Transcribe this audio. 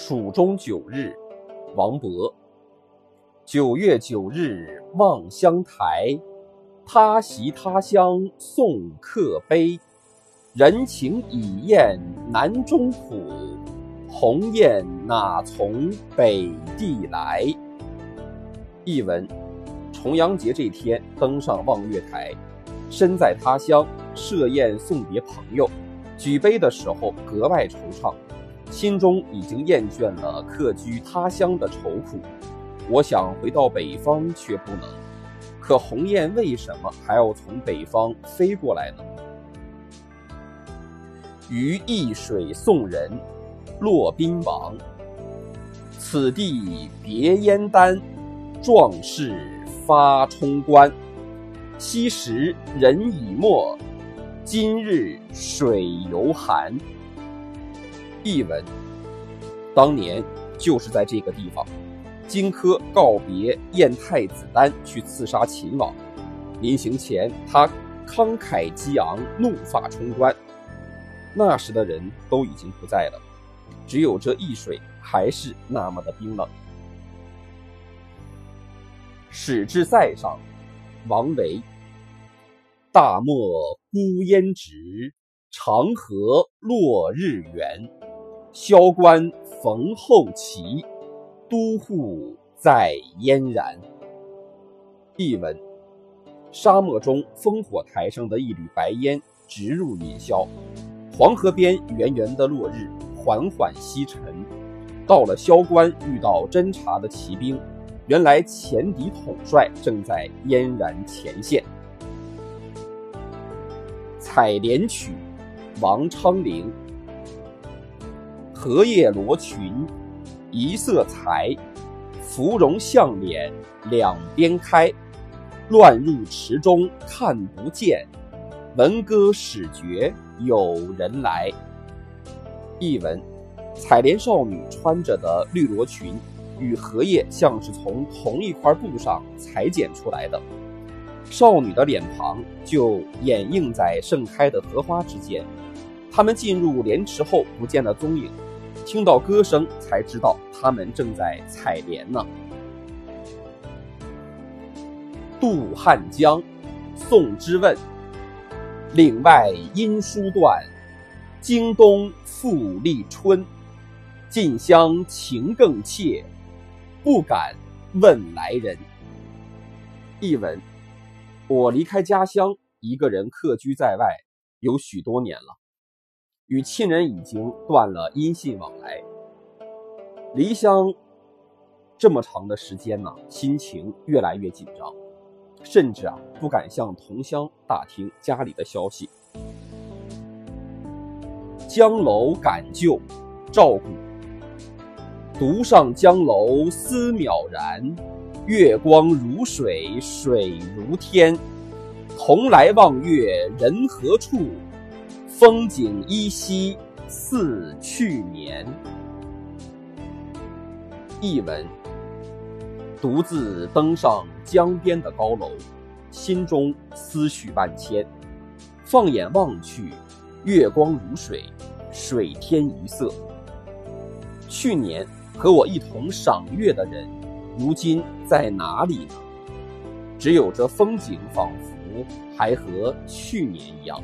蜀中九日，王勃。九月九日望乡台，他席他乡送客杯。人情已厌南中土，鸿雁哪从北地来？译文：重阳节这天登上望月台，身在他乡设宴送别朋友，举杯的时候格外惆怅。心中已经厌倦了客居他乡的愁苦，我想回到北方却不能。可鸿雁为什么还要从北方飞过来呢？于易水送人，骆宾王。此地别燕丹，壮士发冲冠。昔时人已没，今日水犹寒。译文：当年就是在这个地方，荆轲告别燕太子丹去刺杀秦王，临行前他慷慨激昂，怒发冲冠。那时的人都已经不在了，只有这易水还是那么的冰冷。使至塞上，王维。大漠孤烟直，长河落日圆。萧关逢候骑，都护在燕然。译文：沙漠中烽火台上的一缕白烟直入云霄，黄河边圆圆的落日缓缓西沉。到了萧关，遇到侦察的骑兵，原来前敌统帅正在燕然前线。《采莲曲》王昌龄。荷叶罗裙，一色裁，芙蓉向脸两边开。乱入池中看不见，闻歌始觉有人来。译文：采莲少女穿着的绿罗裙，与荷叶像是从同一块布上裁剪出来的。少女的脸庞就掩映在盛开的荷花之间。他们进入莲池后，不见了踪影。听到歌声，才知道他们正在采莲呢。渡汉江，宋之问。岭外音书断，经冬复历春。近乡情更怯，不敢问来人。译文：我离开家乡，一个人客居在外，有许多年了。与亲人已经断了音信往来，离乡这么长的时间呢，心情越来越紧张，甚至啊不敢向同乡打听家里的消息。江楼感旧，赵古。独上江楼思渺然，月光如水，水如天。同来望月人何处？风景依稀似去年。译文：独自登上江边的高楼，心中思绪万千。放眼望去，月光如水，水天一色。去年和我一同赏月的人，如今在哪里呢？只有这风景，仿佛还和去年一样。